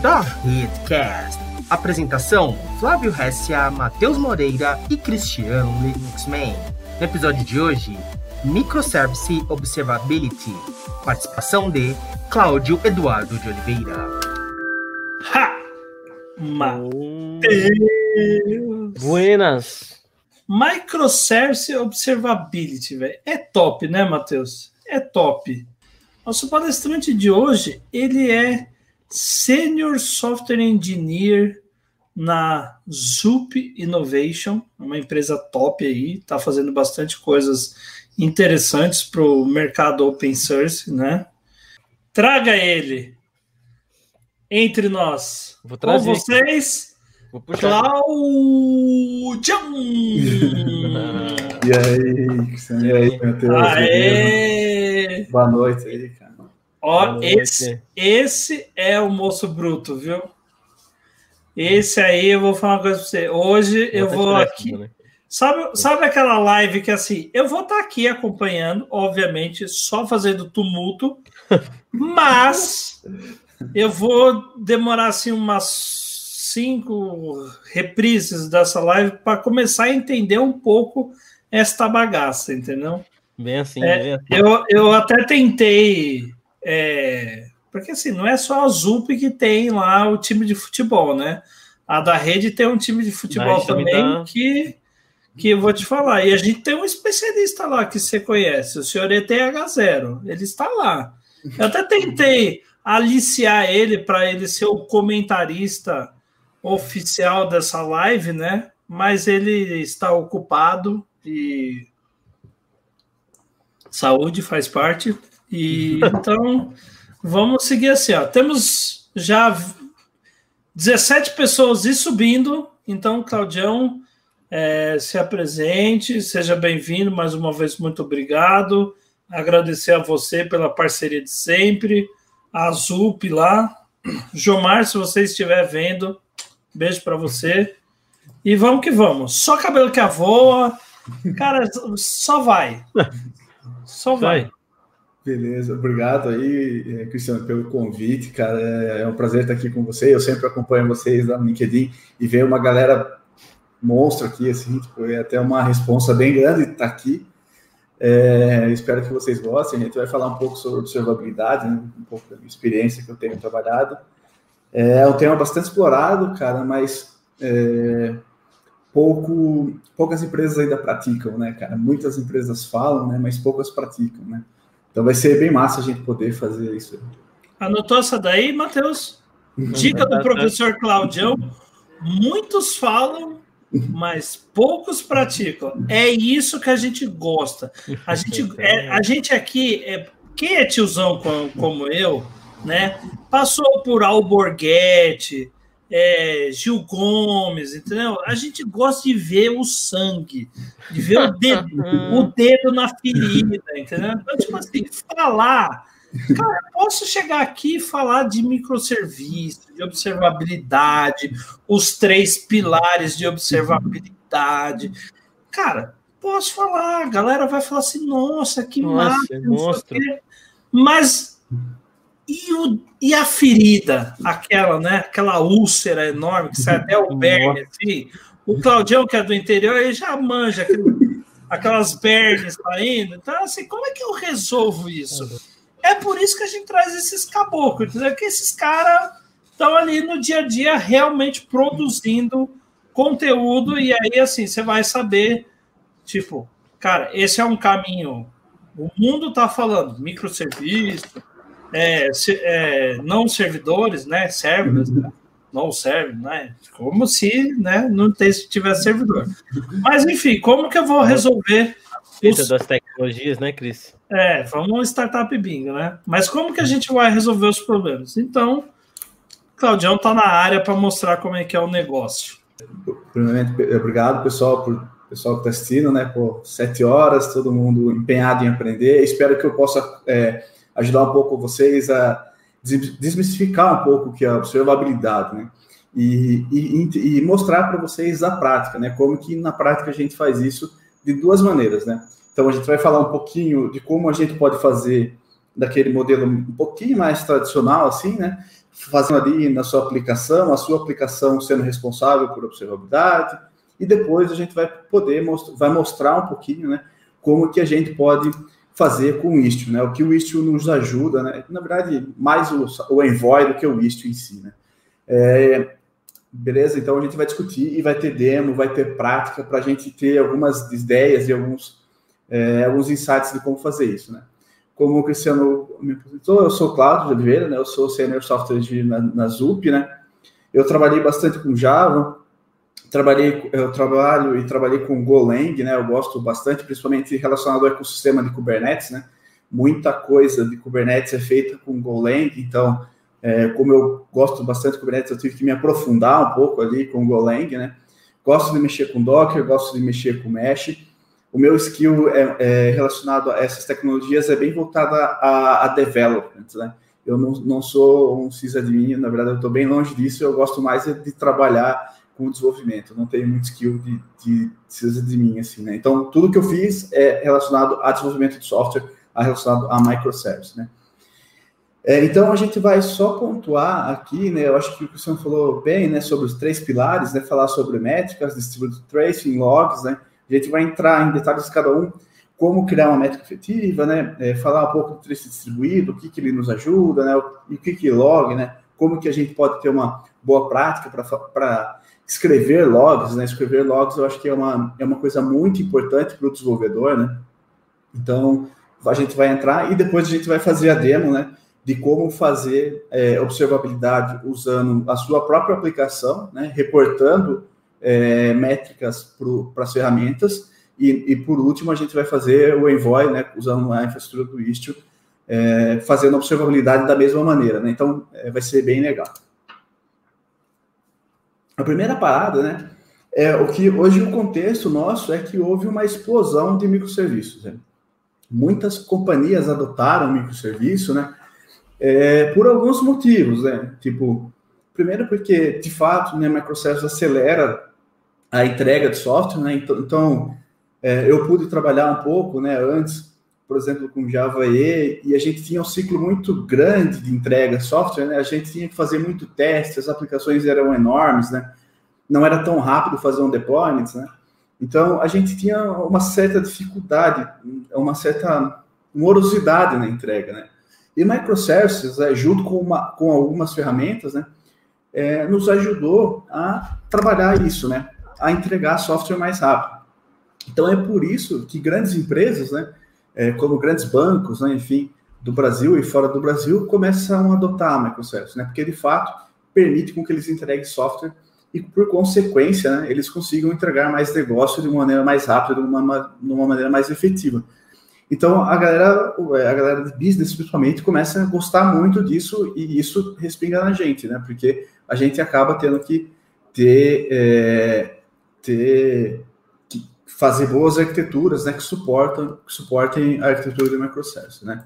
da Redcast. Apresentação: Flávio Hessia, Matheus Moreira e Cristiano Linuxman. No episódio de hoje, Microservice Observability. Participação de Cláudio Eduardo de Oliveira. Ha! Matheus! Buenas! Microservice Observability, velho. É top, né, Matheus? É top. Nosso palestrante de hoje, ele é Senior Software Engineer na Zup Innovation, uma empresa top aí, está fazendo bastante coisas interessantes para o mercado open source, né? Traga ele entre nós. Vou Com trazer. vocês, Vou puxar. Claudião! E aí? E aí, Matheus? Aê! Boa noite aí, cara. Ó, esse, esse é o moço bruto, viu? Esse aí eu vou falar uma coisa pra você. Hoje eu vou aqui. né? Sabe, sabe aquela live que assim, eu vou estar aqui acompanhando, obviamente, só fazendo tumulto, mas eu vou demorar assim umas cinco reprises dessa live para começar a entender um pouco esta bagaça, entendeu? Bem assim, É, bem assim. Eu, eu até tentei. É, porque assim, não é só a Zup que tem lá o time de futebol, né? A da rede tem um time de futebol também também tá- que, que eu vou te falar. E a gente tem um especialista lá que você conhece, o senhor ETH0. Ele está lá. Eu até tentei aliciar ele para ele ser o comentarista oficial dessa live, né? Mas ele está ocupado e saúde faz parte. E então vamos seguir assim, ó. Temos já 17 pessoas e subindo. Então, Claudião, é, se apresente, seja bem-vindo mais uma vez, muito obrigado. Agradecer a você pela parceria de sempre, a Zup lá. Jomar, se você estiver vendo, beijo para você. E vamos que vamos. Só cabelo que avoa. Cara, só vai. Só vai. Beleza, obrigado aí, eh, Cristiano, pelo convite, cara. É é um prazer estar aqui com você. Eu sempre acompanho vocês lá no LinkedIn e ver uma galera monstro aqui, assim, tipo, é até uma responsa bem grande estar aqui. É, espero que vocês gostem. A gente vai falar um pouco sobre observabilidade, né? um pouco da minha experiência que eu tenho trabalhado. É um tema bastante explorado, cara, mas é, pouco, poucas empresas ainda praticam, né, cara? Muitas empresas falam, né, mas poucas praticam, né? Então vai ser bem massa a gente poder fazer isso. Anotou essa daí, Matheus? Dica do professor Claudião: muitos falam, mas poucos praticam. É isso que a gente gosta. A gente, é, a gente aqui, é, quem é tiozão como, como eu, né? Passou por Alborguete, é, Gil Gomes, entendeu? A gente gosta de ver o sangue, de ver o dedo, o dedo na ferida, entendeu? Então, tipo assim, falar. Cara, eu posso chegar aqui e falar de microserviço, de observabilidade, os três pilares de observabilidade. Cara, posso falar, a galera vai falar assim, nossa, que Nossa, massa, é. Mas e, o, e a ferida, aquela, né? Aquela úlcera enorme que sai até o berne, assim. O Claudião, que é do interior, ele já manja aquele- aquelas bernes saindo. Então, assim, como é que eu resolvo isso? É por isso que a gente traz esses caboclos, entendeu? Que esses caras estão ali no dia a dia realmente produzindo conteúdo, e aí, assim, você vai saber, tipo, cara, esse é um caminho. O mundo está falando microserviço, é, se- é, não servidores, né? Serverless, né? não serve, né? Como se né, não tivesse tivesse servidor. Mas enfim, como que eu vou resolver os- das tecnologias, né, Cris? é, vamos startup bingo, né? Mas como que a gente vai resolver os problemas? Então, Claudião tá na área para mostrar como é que é o negócio. Primeiramente, obrigado, pessoal, por pessoal que está assistindo, né? Por sete horas, todo mundo empenhado em aprender. Espero que eu possa é, ajudar um pouco vocês a des- desmistificar um pouco que é a observabilidade, né? E, e, e mostrar para vocês a prática, né? Como que na prática a gente faz isso de duas maneiras, né? Então a gente vai falar um pouquinho de como a gente pode fazer daquele modelo um pouquinho mais tradicional, assim, né? fazendo ali na sua aplicação, a sua aplicação sendo responsável por observabilidade, e depois a gente vai poder vai mostrar um pouquinho, né, como que a gente pode fazer com o Istio, né, o que o Istio nos ajuda, né, na verdade, mais o, o Envoy do que o Istio em si, né. É, beleza? Então a gente vai discutir e vai ter demo, vai ter prática para a gente ter algumas ideias e alguns, é, alguns insights de como fazer isso, né. Como o Cristiano me apresentou, eu sou Cláudio de Oliveira, né, eu sou Senior Software de, na, na ZUP, né, eu trabalhei bastante com Java, trabalhei, eu trabalho e trabalhei com Golang, né? Eu gosto bastante, principalmente relacionado ao ecossistema de Kubernetes, né? Muita coisa de Kubernetes é feita com Golang, então, é, como eu gosto bastante de Kubernetes, eu tive que me aprofundar um pouco ali com Golang, né? Gosto de mexer com Docker, gosto de mexer com Mesh. O meu skill é, é relacionado a essas tecnologias é bem voltado a, a development, né? Eu não, não sou um sysadmin, na verdade eu estou bem longe disso, eu gosto mais de, de trabalhar com o desenvolvimento. Não tenho muito skill de, de precisa de mim, assim, né? Então, tudo que eu fiz é relacionado a desenvolvimento de software, é relacionado a microservices, né? É, então, a gente vai só pontuar aqui, né? Eu acho que o Cristiano falou bem, né? Sobre os três pilares, né? Falar sobre métricas, distributed tracing, logs, né? A gente vai entrar em detalhes de cada um, como criar uma métrica efetiva, né? É, falar um pouco do trace distribuído, o que, que ele nos ajuda, né? E o que, que log, né? Como que a gente pode ter uma boa prática para escrever logs, né? Escrever logs eu acho que é uma, é uma coisa muito importante para o desenvolvedor, né? Então, a gente vai entrar e depois a gente vai fazer a demo, né? De como fazer é, observabilidade usando a sua própria aplicação, né? Reportando é, métricas para as ferramentas. E, e, por último, a gente vai fazer o Envoy, né? Usando a infraestrutura do Istio, é, fazendo observabilidade da mesma maneira, né? Então, é, vai ser bem legal. A primeira parada, né? É o que hoje o contexto nosso é que houve uma explosão de microserviços. Né? Muitas companhias adotaram microserviço, né? É, por alguns motivos, né? Tipo, primeiro porque de fato, né, microserviços acelera a entrega de software, né? Então, então é, eu pude trabalhar um pouco, né? Antes por exemplo, com Java E, e a gente tinha um ciclo muito grande de entrega software, né? A gente tinha que fazer muito teste, as aplicações eram enormes, né? Não era tão rápido fazer um deployment, né? Então, a gente tinha uma certa dificuldade, uma certa morosidade na entrega, né? E microservices, é, junto com, uma, com algumas ferramentas, né, é, nos ajudou a trabalhar isso, né? A entregar software mais rápido. Então, é por isso que grandes empresas, né, é, como grandes bancos, né, enfim, do Brasil e fora do Brasil, começam a adotar a microservices, né, porque de fato permite com que eles entreguem software e, por consequência, né, eles consigam entregar mais negócio de uma maneira mais rápida, de uma, de uma maneira mais efetiva. Então, a galera, a galera de business, principalmente, começa a gostar muito disso e isso respinga na gente, né? Porque a gente acaba tendo que ter, é, ter fazer boas arquiteturas, né, que suportam, que suportem a arquitetura de microservices, né.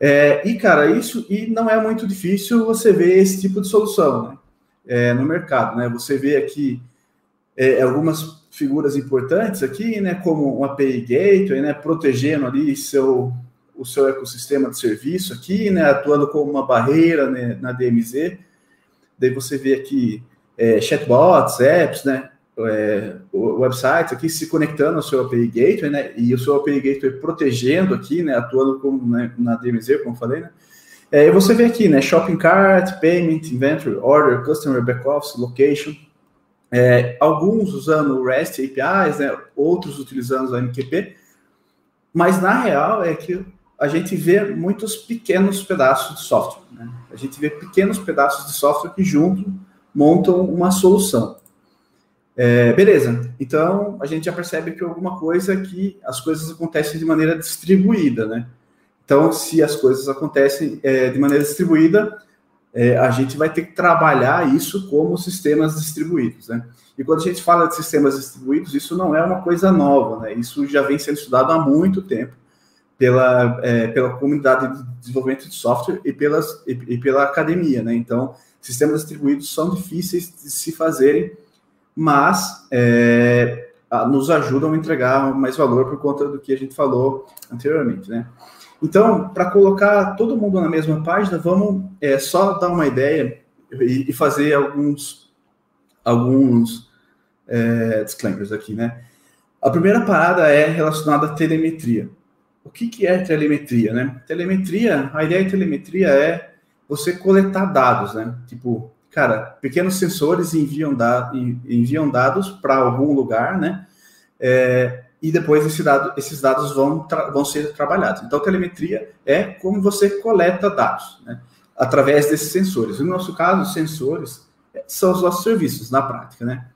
É, e cara, isso e não é muito difícil você ver esse tipo de solução, né, é, no mercado, né. Você vê aqui é, algumas figuras importantes aqui, né, como um API Gateway, né, protegendo ali seu o seu ecossistema de serviço aqui, né, atuando como uma barreira né, na DMZ. Daí você vê aqui é, chatbots, apps, né, é, websites aqui se conectando ao seu API Gateway, né? E o seu API Gateway protegendo aqui, né? Atuando como né, na DMZ, como falei, né? É, e você vê aqui, né? Shopping cart, payment, inventory, order, customer backoffice, location. É, alguns usando REST APIs, né? Outros utilizando a MQP. Mas na real é que a gente vê muitos pequenos pedaços de software. Né? A gente vê pequenos pedaços de software que junto montam uma solução. É, beleza. Então, a gente já percebe que alguma coisa que as coisas acontecem de maneira distribuída, né? Então, se as coisas acontecem é, de maneira distribuída, é, a gente vai ter que trabalhar isso como sistemas distribuídos, né? E quando a gente fala de sistemas distribuídos, isso não é uma coisa nova, né? Isso já vem sendo estudado há muito tempo pela, é, pela comunidade de desenvolvimento de software e, pelas, e, e pela academia, né? Então, sistemas distribuídos são difíceis de se fazerem mas é, nos ajudam a entregar mais valor por conta do que a gente falou anteriormente, né? Então, para colocar todo mundo na mesma página, vamos é, só dar uma ideia e, e fazer alguns, alguns é, disclaimers aqui, né? A primeira parada é relacionada à telemetria. O que, que é telemetria, né? Telemetria, a ideia de telemetria é você coletar dados, né? Tipo, cara, pequenos sensores enviam, da, enviam dados para algum lugar, né? É, e depois esse dado, esses dados vão, vão ser trabalhados. Então, telemetria é como você coleta dados, né? Através desses sensores. No nosso caso, os sensores são os nossos serviços, na prática, né?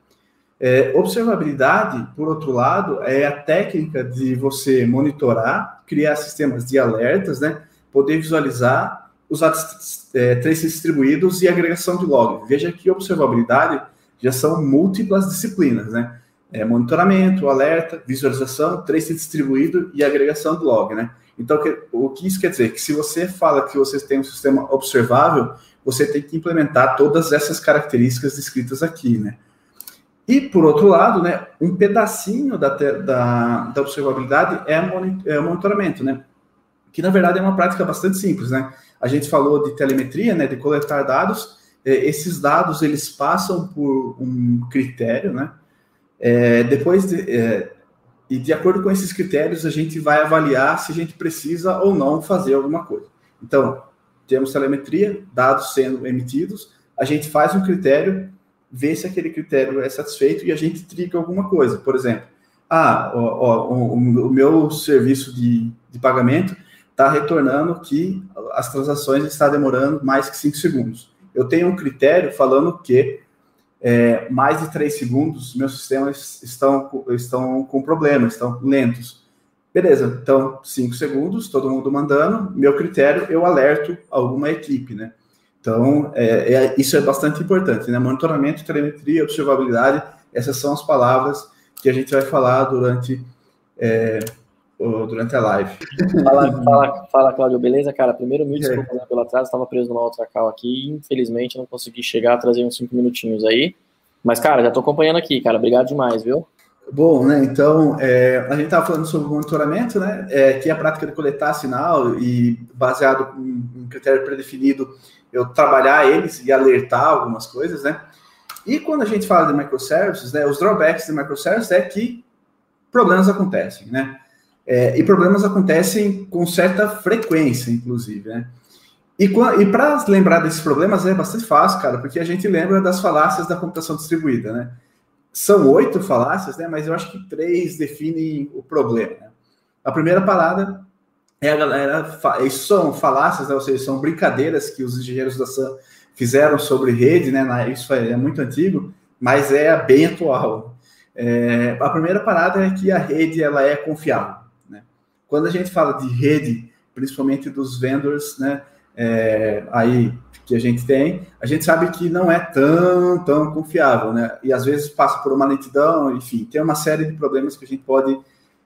É, observabilidade, por outro lado, é a técnica de você monitorar, criar sistemas de alertas, né? Poder visualizar os dados é, distribuídos e agregação de log. Veja que observabilidade já são múltiplas disciplinas, né? É, monitoramento, alerta, visualização, trace distribuído e agregação de log, né? Então, o que isso quer dizer? Que se você fala que você tem um sistema observável, você tem que implementar todas essas características descritas aqui, né? E, por outro lado, né, um pedacinho da, da, da observabilidade é, é o monitoramento, né? Que, na verdade, é uma prática bastante simples, né? A gente falou de telemetria, né, de coletar dados. É, esses dados eles passam por um critério, né? É, depois de, é, e de acordo com esses critérios a gente vai avaliar se a gente precisa ou não fazer alguma coisa. Então temos telemetria, dados sendo emitidos, a gente faz um critério, vê se aquele critério é satisfeito e a gente triga alguma coisa. Por exemplo, ah, ó, ó, o, o, meu serviço de, de pagamento está retornando que as transações estão demorando mais que 5 segundos. Eu tenho um critério falando que é, mais de 3 segundos meus sistemas estão, estão com problema, estão lentos. Beleza, então 5 segundos, todo mundo mandando, meu critério, eu alerto alguma equipe, né? Então, é, é, isso é bastante importante, né? Monitoramento, telemetria, observabilidade, essas são as palavras que a gente vai falar durante é, durante a live. Fala, fala, fala Cláudio, beleza, cara? Primeiro, mil desculpas é. pelo atraso, estava preso numa outra call aqui e infelizmente não consegui chegar, trazer uns cinco minutinhos aí. Mas, cara, já estou acompanhando aqui, cara. Obrigado demais, viu? Bom, né? Então, é, a gente estava falando sobre monitoramento, né? É, que é a prática de coletar sinal e, baseado em um critério predefinido, eu trabalhar eles e alertar algumas coisas, né? E quando a gente fala de microservices, né? Os drawbacks de microservices é que problemas acontecem, né? É, e problemas acontecem com certa frequência, inclusive, né? E, e para lembrar desses problemas é bastante fácil, cara, porque a gente lembra das falácias da computação distribuída, né? São oito falácias, né? Mas eu acho que três definem o problema. Né? A primeira parada é a galera. Isso são falácias, né? ou seja, são brincadeiras que os engenheiros da SAM fizeram sobre rede, né? Isso é muito antigo, mas é bem atual. É, a primeira parada é que a rede ela é confiável. Quando a gente fala de rede, principalmente dos vendors, né, é, aí que a gente tem, a gente sabe que não é tão, tão confiável, né? E às vezes passa por uma lentidão, enfim, tem uma série de problemas que a gente pode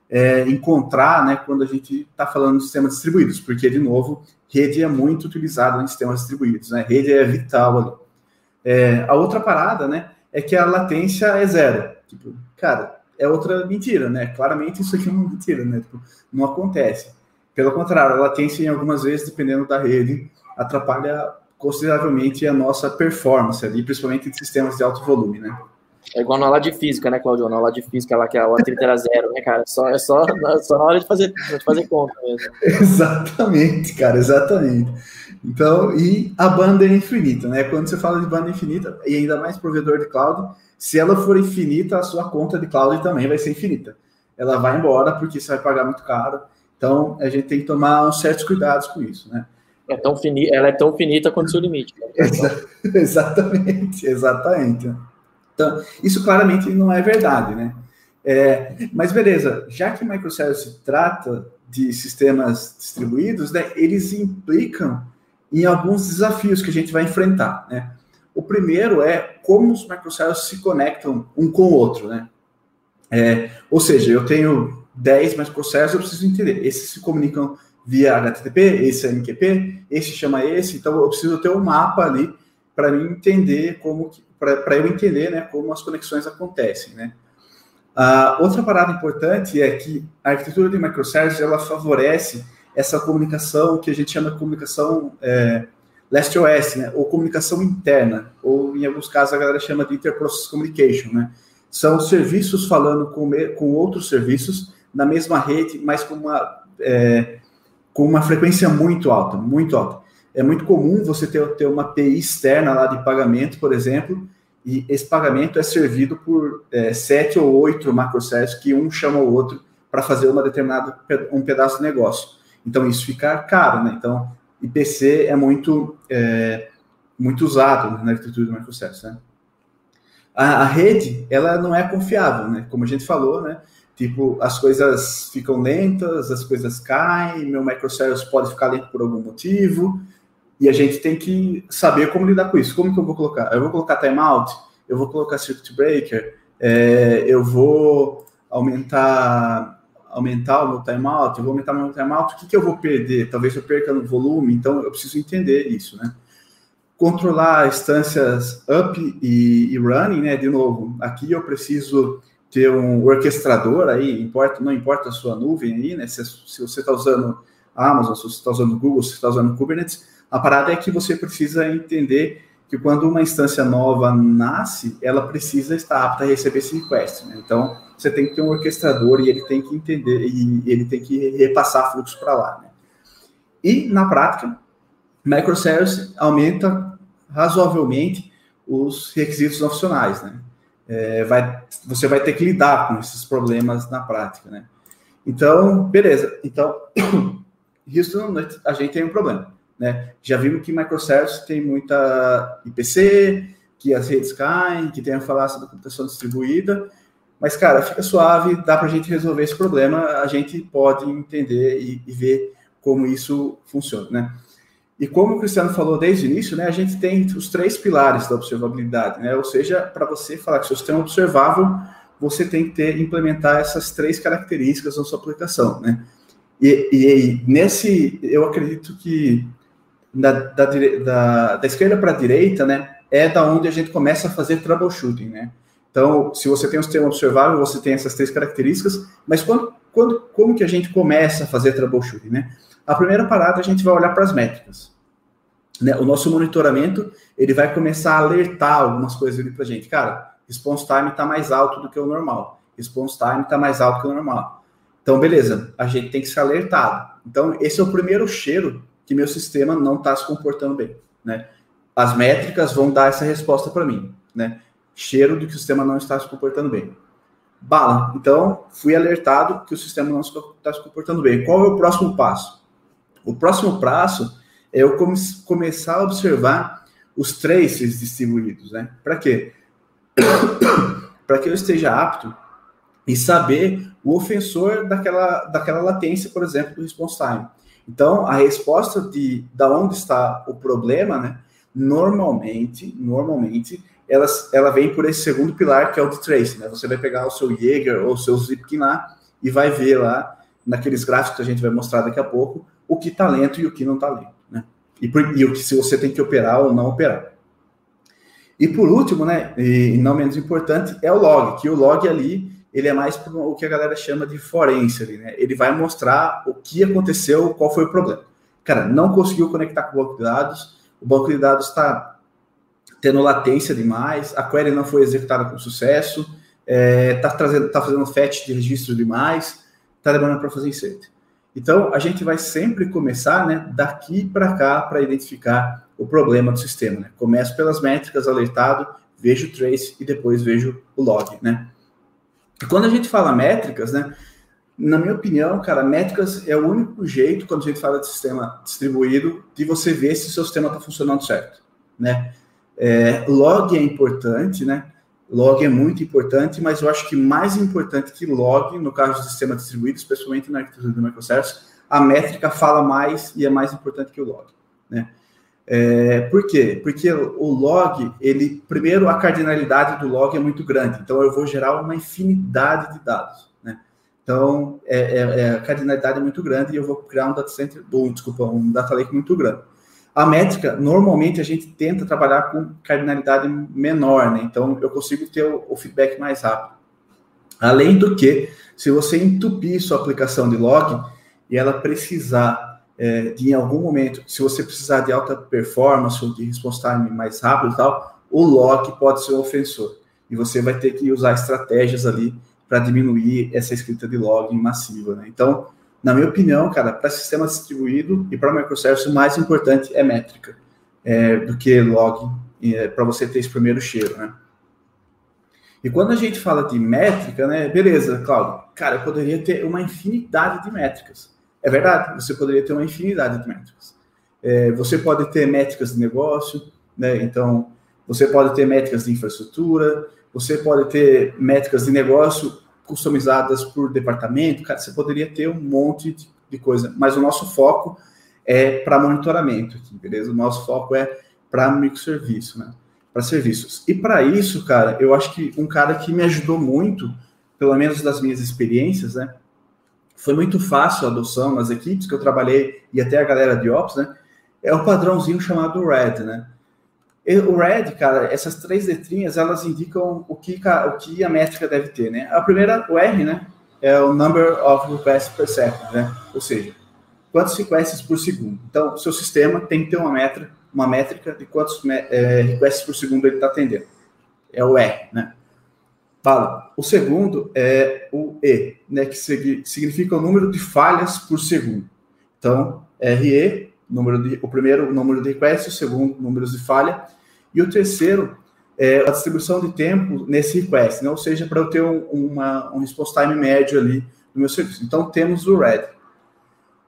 é, encontrar, né, quando a gente está falando de sistemas distribuídos, porque, de novo, rede é muito utilizada em sistemas distribuídos, né? Rede é vital ali. É, a outra parada, né, é que a latência é zero. Tipo, cara, é outra mentira, né? Claramente isso aqui é uma mentira, né? Tipo, não acontece. Pelo contrário, a latência, em algumas vezes, dependendo da rede, atrapalha consideravelmente a nossa performance ali, principalmente em sistemas de alto volume, né? É igual na aula de física, né, Claudio? Na aula de física, lá que a atrito era zero, né, cara? Só, é só, só na hora de fazer, de fazer conta mesmo. exatamente, cara, exatamente. Então, e a banda é infinita, né? Quando você fala de banda infinita, e ainda mais provedor de cloud, se ela for infinita, a sua conta de cloud também vai ser infinita. Ela vai embora porque você vai pagar muito caro. Então, a gente tem que tomar uns certos cuidados com isso, né? É tão fini... Ela é tão finita quanto o seu limite. Né? Exa exatamente, exatamente. Então, isso claramente não é verdade, né? É, mas beleza, já que microservice trata de sistemas distribuídos, né, eles implicam em alguns desafios que a gente vai enfrentar, né? O primeiro é como os microservices se conectam um com o outro, né? É, ou seja, eu tenho 10 microservices, eu preciso entender. Esses se comunicam via HTTP, esse é MQP, esse chama esse, então eu preciso ter um mapa ali para mim entender como para eu entender né, como as conexões acontecem, né? outra parada importante é que a arquitetura de microservices ela favorece essa comunicação que a gente chama de comunicação é, leste-oeste, né? Ou comunicação interna, ou em alguns casos a galera chama de interprocess communication, né? São serviços falando com, com outros serviços na mesma rede, mas com uma, é, com uma frequência muito alta, muito alta. É muito comum você ter, ter uma API externa lá de pagamento, por exemplo, e esse pagamento é servido por é, sete ou oito macroservices que um chama o outro para fazer uma determinada um pedaço de negócio. Então isso fica caro, né? Então IPC é muito é, muito usado na arquitetura do microservice, né? A, a, rede ela não é confiável, né? Como a gente falou, né? Tipo as coisas ficam lentas, as coisas caem, meu microservice pode ficar lento por algum motivo e a gente tem que saber como lidar com isso. Como que eu vou colocar? Eu vou colocar timeout, eu vou colocar circuit breaker, é, eu vou aumentar aumentar o meu timeout, eu vou aumentar o meu timeout, o que, que eu vou perder? Talvez eu perca no volume, então eu preciso entender isso, né? Controlar instâncias up e, e running, né? De novo, aqui eu preciso ter um orquestrador aí, importa, não importa a sua nuvem aí, né? Se, se você está usando Amazon, se você está usando Google, se você está usando Kubernetes, a parada é que você precisa entender que quando uma instância nova nasce, ela precisa estar apta a receber esse request. Né? Então, você tem que ter um orquestrador e ele tem que entender e ele tem que repassar fluxo para lá. Né? E, na prática, microservice aumenta razoavelmente os requisitos opcionais. Né? É, vai, você vai ter que lidar com esses problemas na prática. Né? Então, beleza. Então, Houston, a gente tem um problema né? Já vimos que microservices tem muita IPC, que as redes caem, que tem a falácia da computação distribuída, mas, cara, fica suave, dá para a gente resolver esse problema, a gente pode entender e, e, ver como isso funciona, né? E como o Cristiano falou desde o início, né, a gente tem os três pilares da observabilidade, né? Ou seja, para você falar que seu sistema é observável, você tem que ter, implementar essas três características na sua aplicação, né? E, e, e nesse, eu acredito que da, da, da, da esquerda para a direita, né, é da onde a gente começa a fazer troubleshooting, né? Então, se você tem um sistema observável, você tem essas três características, mas quando, quando, como que a gente começa a fazer troubleshooting, né? A primeira parada, a gente vai olhar para as métricas. Né? O nosso monitoramento, ele vai começar a alertar algumas coisas ali para a gente. Cara, response time está mais alto do que o normal. Response time está mais alto que o normal. Então, beleza, a gente tem que ser alertado. Então, esse é o primeiro cheiro que meu sistema não está se comportando bem, né? As métricas vão dar essa resposta para mim, né? Cheiro de que o sistema não está se comportando bem. Bala. Então, fui alertado que o sistema não está se comportando bem. Qual é o próximo passo? O próximo passo é eu come começar a observar os traces distribuídos, né? Para quê? Para que eu esteja apto e saber o ofensor daquela, daquela latência, por exemplo, do response time. Então, a resposta de da onde está o problema, né? Normalmente, normalmente, ela, ela vem por esse segundo pilar, que é o de trace, né? Você vai pegar o seu Jaeger ou o seu Zipkin lá e vai ver lá, naqueles gráficos que a gente vai mostrar daqui a pouco, o que está lento e o que não está lento, né? E, por, e o que se você tem que operar ou não operar. E por último, né, e não menos importante, é o log, que o log ali ele é mais o que a galera chama de forense ali, né? Ele vai mostrar o que aconteceu, qual foi o problema. Cara, não conseguiu conectar com o banco de dados, o banco de dados está tendo latência demais, a query não foi executada com sucesso, está é, tá trazendo, tá fazendo fetch de registro demais, está demorando para fazer insert. Então, a gente vai sempre começar, né, daqui para cá para identificar o problema do sistema, né? Começo pelas métricas, alertado, vejo o trace e depois vejo o log, né? Quando a gente fala métricas, né? Na minha opinião, cara, métricas é o único jeito, quando a gente fala de sistema distribuído, de você ver se o seu sistema está funcionando certo, né? É, log é importante, né? Log é muito importante, mas eu acho que mais importante que log, no caso do sistema distribuído, especialmente na arquitetura do microservice, a métrica fala mais e é mais importante que o log, né? É, por quê? Porque o log, ele primeiro a cardinalidade do log é muito grande, então eu vou gerar uma infinidade de dados. Né? Então é, é, é a cardinalidade é muito grande e eu vou criar um data center, ou, desculpa, um data lake muito grande. A métrica, normalmente a gente tenta trabalhar com cardinalidade menor, né? então eu consigo ter o, o feedback mais rápido. Além do que, se você entupir sua aplicação de log e ela precisar é, de em algum momento, se você precisar de alta performance ou de response time mais rápido e tal, o log pode ser um ofensor. E você vai ter que usar estratégias ali para diminuir essa escrita de log massiva. Né? Então, na minha opinião, cara, para sistema distribuído e para microservice, o mais importante é métrica é, do que log, é, para você ter esse primeiro cheiro, né? E quando a gente fala de métrica, né? Beleza, Claudio, cara, eu poderia ter uma infinidade de métricas. É verdade, você poderia ter uma infinidade de métricas. É, você pode ter métricas de negócio, né? Então, você pode ter métricas de infraestrutura, você pode ter métricas de negócio customizadas por departamento, cara, você poderia ter um monte de, de coisa, mas o nosso foco é para monitoramento beleza? O nosso foco é para microserviço, né? Para serviços. E para isso, cara, eu acho que um cara que me ajudou muito, pelo menos das minhas experiências, né? Foi muito fácil a adoção nas equipes que eu trabalhei e até a galera de Ops, né? É o padrãozinho chamado RED, né? O RED, cara, essas três letrinhas, elas indicam o que, o que a métrica deve ter, né? A primeira, o R, né? É o Number of Requests per Second, né? Ou seja, quantos requests por segundo. Então, o seu sistema tem que ter uma métrica, uma métrica de quantos é, requests por segundo ele está atendendo. É o R, né? Fala. O segundo é o E, né? Que significa o número de falhas por segundo. Então, RE, número de, o primeiro, o número de requests, o segundo, números de falha, e o terceiro é a distribuição de tempo nesse request, né? ou seja, para eu ter um, uma, um response time médio ali no meu serviço. Então, temos o RED.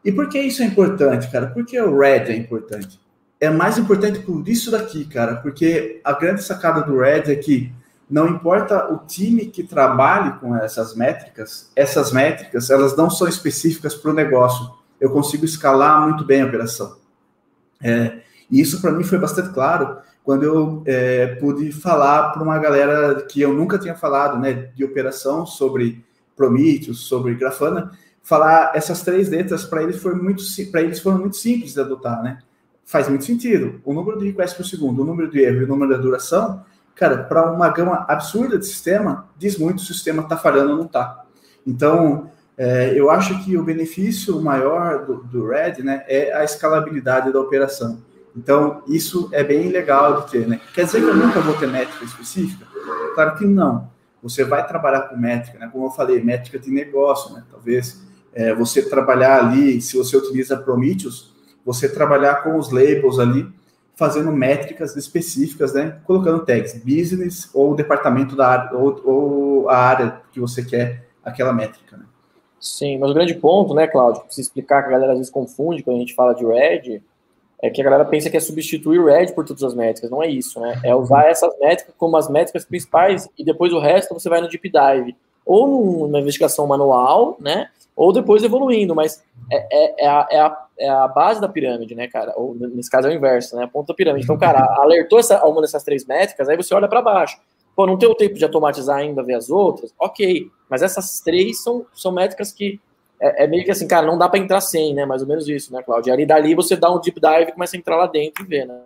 E por que isso é importante, cara? Por que o RED é importante? É mais importante por isso daqui, cara, porque a grande sacada do RED é que não importa o time que trabalhe com essas métricas, essas métricas, elas não são específicas para o negócio. Eu consigo escalar muito bem a operação. É, e isso para mim foi bastante claro quando eu é, pude falar para uma galera que eu nunca tinha falado, né, de operação sobre Prometheus, sobre Grafana, falar essas três letras para eles foi muito para eles foram muito simples de adotar, né? Faz muito sentido. O número de requests por segundo, o número de erro e o número da duração, cara, para uma gama absurda de sistema, diz muito se o sistema está falhando ou não está. Então, é, eu acho que o benefício maior do, do Red, né, é a escalabilidade da operação. Então, isso é bem legal de ter, né? Quer dizer que eu nunca vou ter métrica específica? Claro que não. Você vai trabalhar com métrica, né? Como eu falei, métrica de negócio, né? Talvez é, você trabalhar ali, se você utiliza Prometheus, você trabalhar com os labels ali, fazendo métricas específicas, né? Colocando tags business ou departamento da área, ou, ou a área que você quer aquela métrica, né? Sim, mas o grande ponto, né, Cláudio, precisa explicar que a galera às vezes confunde quando a gente fala de RED, é que a galera pensa que é substituir o RED por todas as métricas. Não é isso, né? É usar essas métricas como as métricas principais e depois o resto você vai no deep dive. Ou numa investigação manual, né? Ou depois evoluindo, mas é, é, é, a, é, a, é a base da pirâmide, né, cara? Ou nesse caso é o inverso, né? A ponta da pirâmide. Então, cara, alertou essa, uma dessas três métricas, aí você olha para baixo. Pô, não tem o tempo de automatizar ainda, ver as outras? Ok, mas essas três são, são métricas que é, é, meio que assim, cara, não dá para entrar sem, né? Mais ou menos isso, né, Claudio? Ali dali você dá um deep dive e começa a entrar lá dentro e ver, né?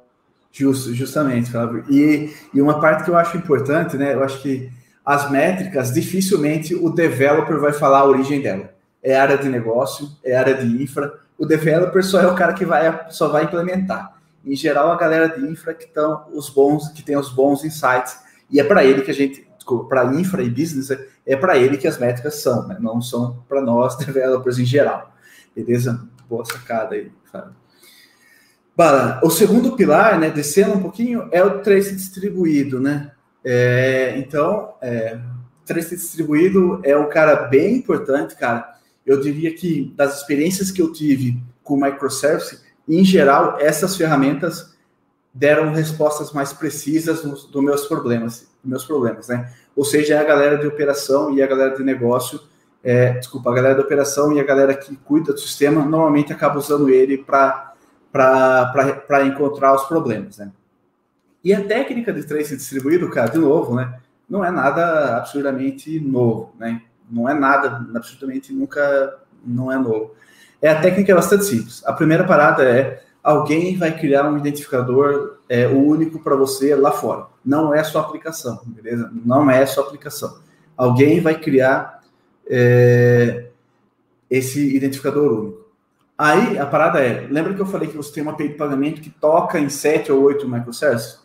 Justo, justamente, Fábio. E, e uma parte que eu acho importante, né? Eu acho que as métricas, dificilmente o developer vai falar a origem dela. É área de negócio, é área de infra. O developer só é o cara que vai, só vai implementar. Em geral, a galera de infra que estão os bons, que tem os bons insights. E é para ele que a gente para infra e business, é para ele que as métricas são, né? não são para nós, developers em geral. Beleza? Boa sacada aí, Fábio. o segundo pilar, né, descendo um pouquinho, é o trace distribuído, né? É, então, é, trace distribuído é um cara bem importante, cara. Eu diria que das experiências que eu tive com microservice, em geral, essas ferramentas deram respostas mais precisas dos do meus problemas, meus problemas, né? Ou seja, é a galera de operação e a galera de negócio, é, desculpa, a galera de operação e a galera que cuida do sistema normalmente acaba usando ele para encontrar os problemas, né? E a técnica de trace distribuído, cara, de novo, né? Não é nada absurdamente novo, né? Não é nada absurdamente nunca não é novo. É a técnica é bastante simples. A primeira parada é alguém vai criar um identificador é, único para você lá fora. Não é sua aplicação, beleza? Não é sua aplicação. Alguém vai criar é, esse identificador único. Aí a parada é, lembra que eu falei que você tem uma API de pagamento que toca em 7 ou 8 microservices?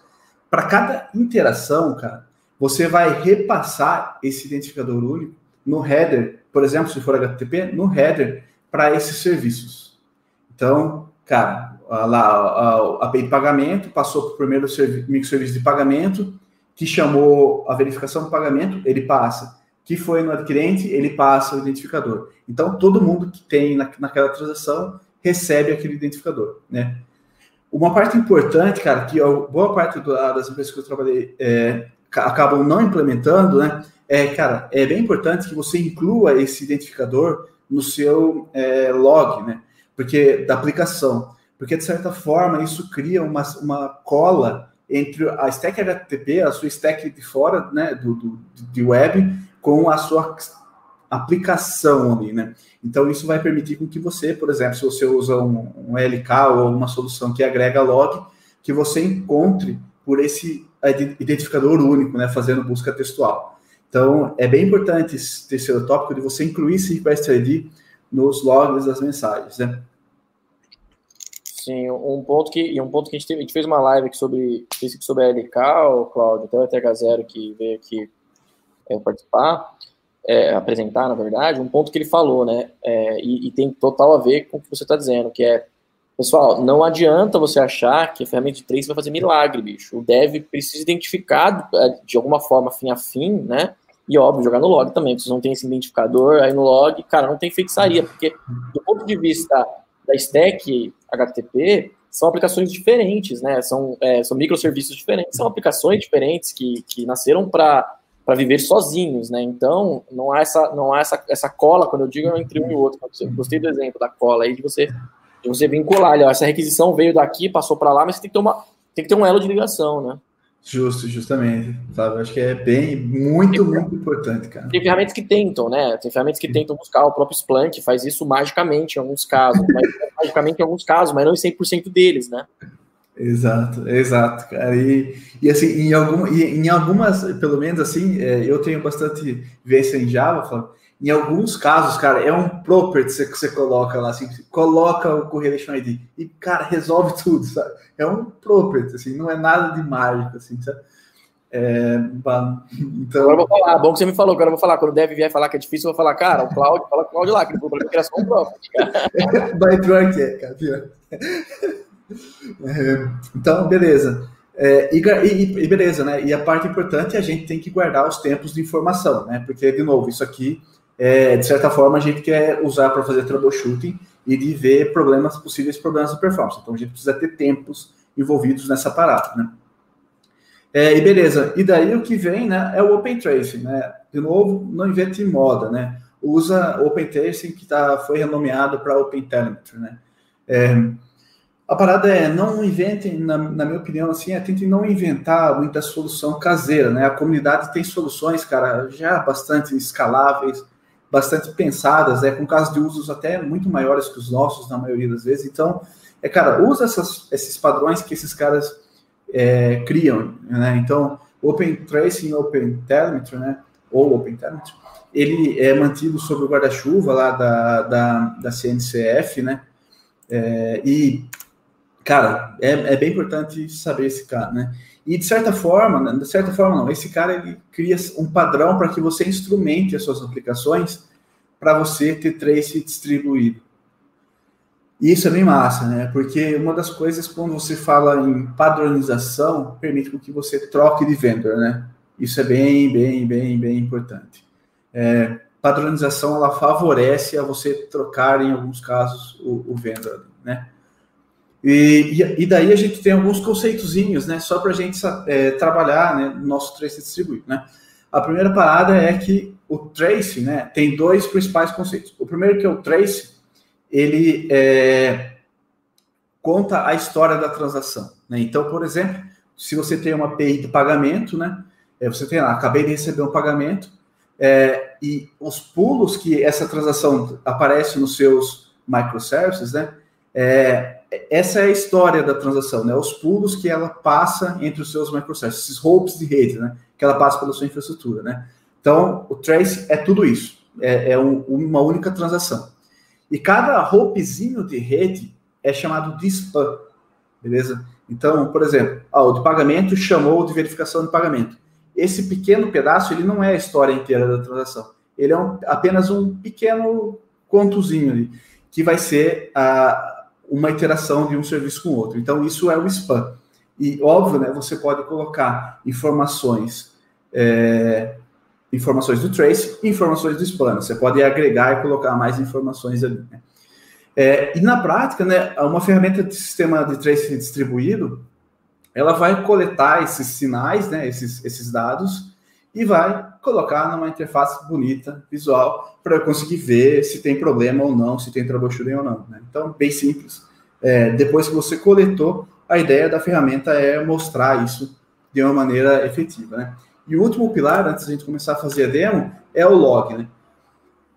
Para cada interação, cara, você vai repassar esse identificador único no header, por exemplo, se for HTTP, no header para esses serviços. Então, cara, lá a, API de pagamento passou para o primeiro microserviço de pagamento, que chamou a verificação do pagamento, ele passa. Que foi no adquirente, ele passa o identificador. Então, todo mundo que tem na, naquela transação recebe aquele identificador, né? Uma parte importante, cara, que boa parte das empresas que eu trabalhei é, acabam não implementando, né? É, cara, é bem importante que você inclua esse identificador no seu é, log, né? Porque da aplicação, porque de certa forma isso cria uma, uma cola entre a stack HTTP, a sua stack de fora, né, do, do de web, com a sua aplicação ali, né? Então isso vai permitir com que você, por exemplo, se você usa um, um LK ou uma solução que agrega log, que você encontre por esse identificador único, né, fazendo busca textual. Então é bem importante esse terceiro tópico de você incluir esse request ID nos logs das mensagens, né? Sim, um ponto que e um ponto que a gente, a gente fez uma live aqui sobre sobre a LK, o Claudio, até o TH0 que veio aqui é, participar, é, apresentar, na verdade, um ponto que ele falou, né? É, e, e, tem total a ver com o que você está dizendo, que é, pessoal, não adianta você achar que a ferramenta de vai fazer milagre, bicho. O dev precisa identificar é, de alguma forma fim a fim, né? E óbvio, jogar no log também. Vocês não tem esse identificador aí no log, cara, não tem feitiçaria, porque do ponto de vista da stack HTTP, são aplicações diferentes, né? São, é, são microserviços diferentes, são aplicações diferentes que, que nasceram para para viver sozinhos, né? Então, não há essa não há essa, essa cola, quando eu digo entre um e outro. Eu gostei do exemplo da cola aí de você de você vincular, olha, essa requisição veio daqui, passou para lá, mas você tem que ter uma tem que ter um elo de ligação, né? Justo, justamente. Sabe? Acho que é bem, muito, tem, muito importante, cara. Tem ferramentas que tentam, né? Tem ferramentas que tentam buscar, o próprio Splunk faz isso magicamente em alguns casos, mas, magicamente em alguns casos, mas não em 100% deles, né? Exato, exato, cara. E, e assim, em, algum, em algumas, pelo menos assim, é, eu tenho bastante vivência em Java, em alguns casos, cara, é um property que você coloca lá, assim, coloca o correlation ID e, cara, resolve tudo, sabe? É um property, assim, não é nada de mágico, assim, sabe? É, então... Agora eu vou falar, bom que você me falou, agora eu vou falar, quando o Dev vier falar que é difícil, eu vou falar, cara, o Cláudio, fala com o Cláudio lá, que ele falou que era só um property, pior que é, cara, pior. É, então, beleza. É, e, e, e, beleza, né? E a parte importante é a gente tem que guardar os tempos de informação, né? Porque, de novo, isso aqui, é, de certa forma, a gente quer usar para fazer troubleshooting e de ver problemas, possíveis problemas de performance. Então, a gente precisa ter tempos envolvidos nessa parada, né? É, e beleza, e daí o que vem, né, é o Open Tracing, né? De novo, não invente moda, né? Usa Open Tracing que tá, foi renomeado para Open Telemetry, né? É, a parada é, não inventem, na, na, minha opinião, assim, é, tentem não inventar muita solução caseira, né? A comunidade tem soluções, cara, já bastante escaláveis, bastante pensadas, é com casos de usos até muito maiores que os nossos, na maioria das vezes. Então, é, cara, usa essas, esses padrões que esses caras é, criam, né? Então, Open Tracing, Open Telemetry, né? Ou Open Telemetry, ele é mantido sob o guarda-chuva lá da, da, da CNCF, né? É, e cara, é, é bem importante saber esse cara, né? E de certa forma, né, de certa forma não, esse cara ele cria um padrão para que você instrumente as suas aplicações para você ter trace distribuído. E isso é bem massa, né? Porque uma das coisas quando você fala em padronização, permite que você troque de vendor, né? Isso é bem, bem, bem, bem importante. É, padronização ela favorece a você trocar em alguns casos o, o vendor, né? E, e, daí a gente tem alguns conceitozinhos, né? Só para a gente é, trabalhar né, no nosso trace distribuído, né? A primeira parada é que o trace, né, tem dois principais conceitos. O primeiro que é o trace, ele é, conta a história da transação. Né? Então, por exemplo, se você tem uma API de pagamento, né, é, você tem lá, acabei de receber um pagamento, é, e os pulos que essa transação aparece nos seus microservices, né, é, essa é a história da transação, né? Os pulos que ela passa entre os seus microservices, esses hopes de rede, né? Que ela passa pela sua infraestrutura, né? Então, o trace é tudo isso. É, é um, uma única transação. E cada hopezinho de rede é chamado de spam, beleza? Então, por exemplo, ah, o de pagamento chamou de verificação de pagamento. Esse pequeno pedaço, ele não é a história inteira da transação. Ele é um, apenas um pequeno contozinho ali, que vai ser a, uma interação de um serviço com o outro. Então, isso é o spam. E, óbvio, né, você pode colocar informações é, informações do trace e informações do spam. Você pode agregar e colocar mais informações ali. Né? É, e na prática, né, uma ferramenta de sistema de trace distribuído, ela vai coletar esses sinais, né, esses, esses dados, e vai colocar numa interface bonita, visual, para eu conseguir ver se tem problema ou não, se tem troubleshooting ou não. Né? Então, bem simples. É, depois que você coletou, a ideia da ferramenta é mostrar isso de uma maneira efetiva. Né? E o último pilar, antes de a gente começar a fazer a demo, é o log, né?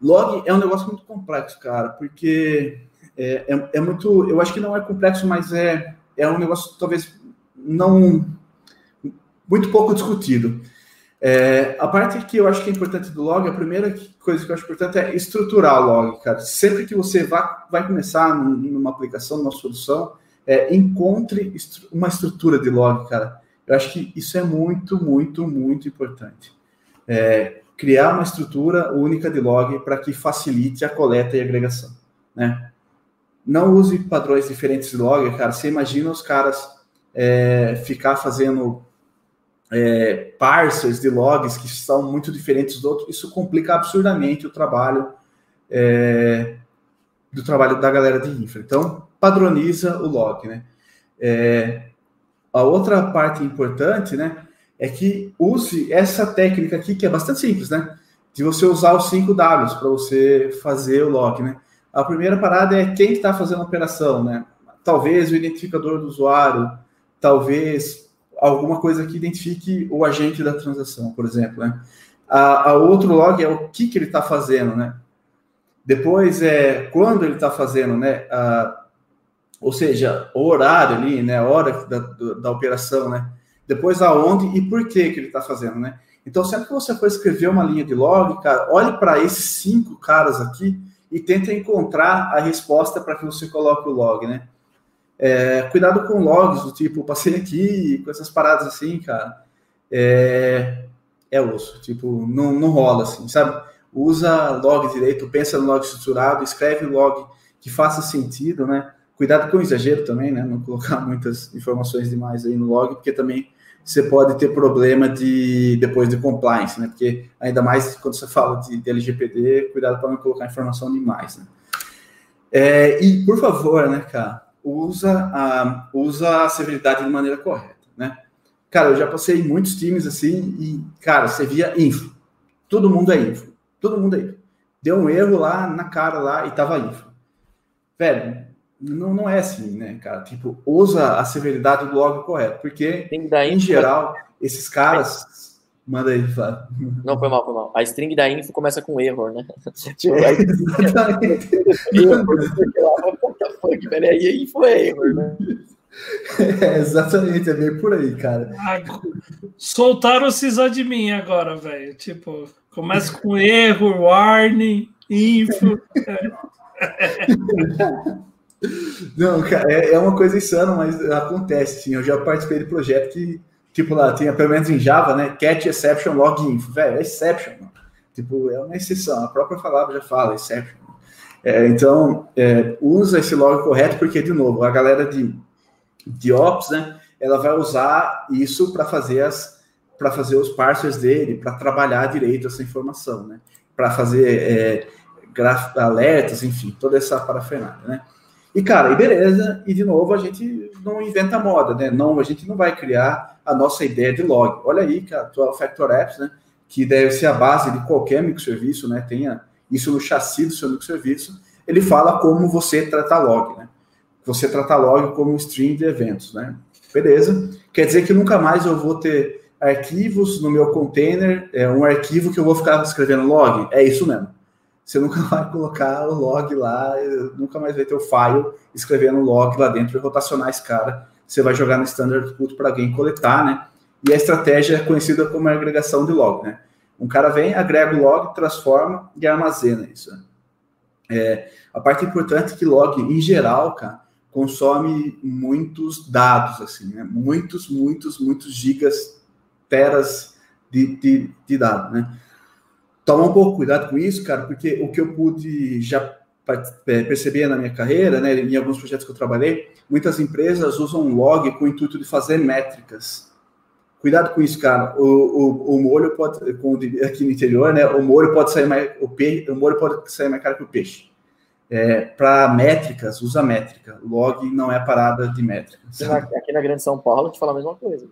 Log é um negócio muito complexo, cara, porque é, é, é, muito. Eu acho que não é complexo, mas é, é um negócio talvez não. muito pouco discutido. É, a parte que eu acho que é importante do log, a primeira coisa que eu acho importante é estruturar o log, cara. Sempre que você vai, começar numa aplicação, numa solução, é, encontre uma estrutura de log, cara. Eu acho que isso é muito, muito, muito importante. É, criar uma estrutura única de log para que facilite a coleta e agregação, né? Não use padrões diferentes de log, cara. Você imagina os caras é, ficar fazendo é, parsers de logs que são muito diferentes do outro. Isso complica absurdamente o trabalho é, do trabalho da galera de infra. Então, padroniza o log, né? É, a outra parte importante, né, é que use essa técnica aqui, que é bastante simples, né? De você usar os 5 Ws para você fazer o log, né? A primeira parada é quem está fazendo a operação, né? Talvez o identificador do usuário, talvez alguma coisa que identifique o agente da transação, por exemplo, né? A, a outro log é o que, que ele está fazendo, né? Depois é quando ele está fazendo, né? A, ou seja, o horário ali, né, a hora da, da operação, né, depois aonde e por que que ele está fazendo, né. Então, sempre que você for escrever uma linha de log, cara, olhe para esses cinco caras aqui e tente encontrar a resposta para que você coloque o log, né. É, cuidado com logs do tipo, passei aqui, com essas paradas assim, cara, é, é osso, tipo, não, não rola assim, sabe? Usa log direito, pensa no log estruturado, escreve log que faça sentido, né? Cuidado com o exagero também, né? Não colocar muitas informações demais aí no log, porque também você pode ter problema de depois de compliance, né? Porque ainda mais quando você fala de, de LGPD, cuidado para não colocar informação demais, né? É, e por favor, né, cara, usa a, usa a severidade de maneira correta, né? Cara, eu já passei muitos times assim e, cara, você via info. Todo mundo é info. Todo mundo é info. Deu um erro lá na cara lá e tava info. Velho, não, não é assim, né, cara? Tipo, usa a severidade do log correto, porque, em geral, esses caras. Manda aí, Flávio. Não, foi mal, foi mal. A string da info começa com error, né? tipo, é, exatamente. What Aí info é error, né? É, exatamente, é bem por aí, cara. soltaram o sysadmin agora, velho. Tipo, começa com erro, warning, info. Não, cara, é, é, uma coisa insana, mas acontece, sim. Eu já participei de projeto que, tipo, lá, tinha pelo menos em Java, né? Catch exception log info. Velho, é exception, mano. Tipo, é uma exceção. A própria palavra já fala, exception. É, então, é, usa esse log correto, porque, de novo, a galera de, de Ops, né? Ela vai usar isso para fazer as para fazer os parsers dele, para trabalhar direito essa informação, né? Para fazer é, alertas, enfim, toda essa parafernália, né? E, cara, e beleza, e de novo a gente não inventa moda, né? Não, a gente não vai criar a nossa ideia de log. Olha aí, cara, o Factor Apps, né? Que deve ser a base de qualquer microserviço, né? Tenha isso no chassi do seu microserviço. Ele fala como você trata log, né? Você trata log como string de eventos, né? Beleza. Quer dizer que nunca mais eu vou ter arquivos no meu container, é um arquivo que eu vou ficar escrevendo log? É isso mesmo você nunca vai colocar o log lá, nunca mais vai ter o file escrevendo log lá dentro e rotacionar esse cara. Você vai jogar no standard put para alguém coletar, né? E a estratégia é conhecida como agregação de log, né? Um cara vem, agrega o log, transforma e armazena isso. É, a parte importante é que log, em geral, cara, consome muitos dados, assim, né? Muitos, muitos, muitos gigas, teras de, de, de dados, né? Toma um pouco cuidado com isso, cara, porque o que eu pude já é, perceber na minha carreira, né, em alguns projetos que eu trabalhei, muitas empresas usam log com o intuito de fazer métricas. Cuidado com isso, cara. O, o, o molho pode, aqui no interior, né, o molho pode sair mais, o, peixe, o molho pode sair mais caro que o peixe. É, para métricas, usa métrica. Log não é parada de métrica. Aqui na Grande São Paulo, gente fala a mesma coisa.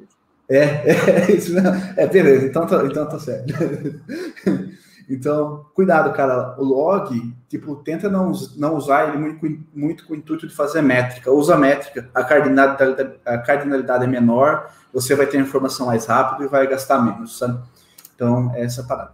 É, é, isso não, é beleza, então tá, então tá certo. Então, cuidado, cara. O log, tipo, tenta não, não usar ele muito, muito com o intuito de fazer métrica. Usa métrica, a cardinalidade, a cardinalidade é menor, você vai ter informação mais rápido e vai gastar menos, sabe? Então, é essa parada.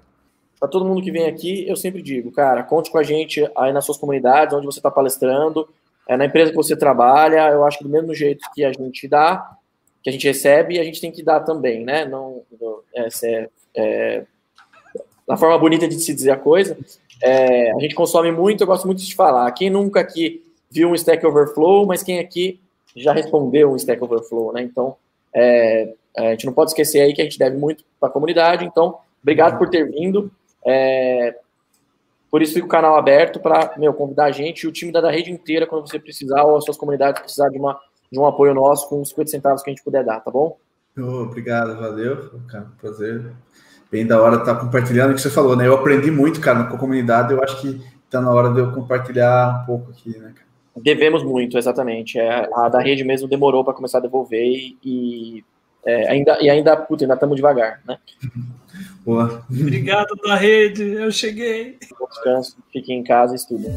Para todo mundo que vem aqui, eu sempre digo, cara, conte com a gente aí nas suas comunidades, onde você está palestrando, é, na empresa que você trabalha. Eu acho que do mesmo jeito que a gente dá, que a gente recebe, a gente tem que dar também, né? Não, não é, é, na forma bonita de se dizer a coisa. É, a gente consome muito, eu gosto muito de falar. Quem nunca aqui viu um Stack Overflow, mas quem aqui já respondeu um Stack Overflow, né? Então, é, a gente não pode esquecer aí que a gente deve muito para a comunidade. Então, obrigado por ter vindo. É, por isso fica o canal aberto para convidar a gente e o time da, da rede inteira quando você precisar ou as suas comunidades precisar de, uma, de um apoio nosso com os 50 centavos que a gente puder dar, tá bom? Oh, obrigado, valeu, cara, prazer bem da hora estar tá compartilhando o que você falou, né? Eu aprendi muito, cara, com a comunidade, eu acho que está na hora de eu compartilhar um pouco aqui, né, cara? Devemos muito, exatamente. É, a da rede mesmo demorou para começar a devolver e, é, ainda, e ainda, puta, ainda estamos devagar, né? Boa. Obrigado da rede, eu cheguei. Bom descanso, fiquem em casa e estudem.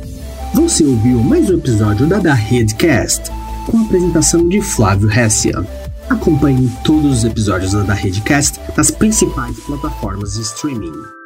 Você ouviu mais um episódio da Da Redcast, com a apresentação de Flávio Hessian. Acompanhe todos os episódios da Redcast nas principais plataformas de streaming.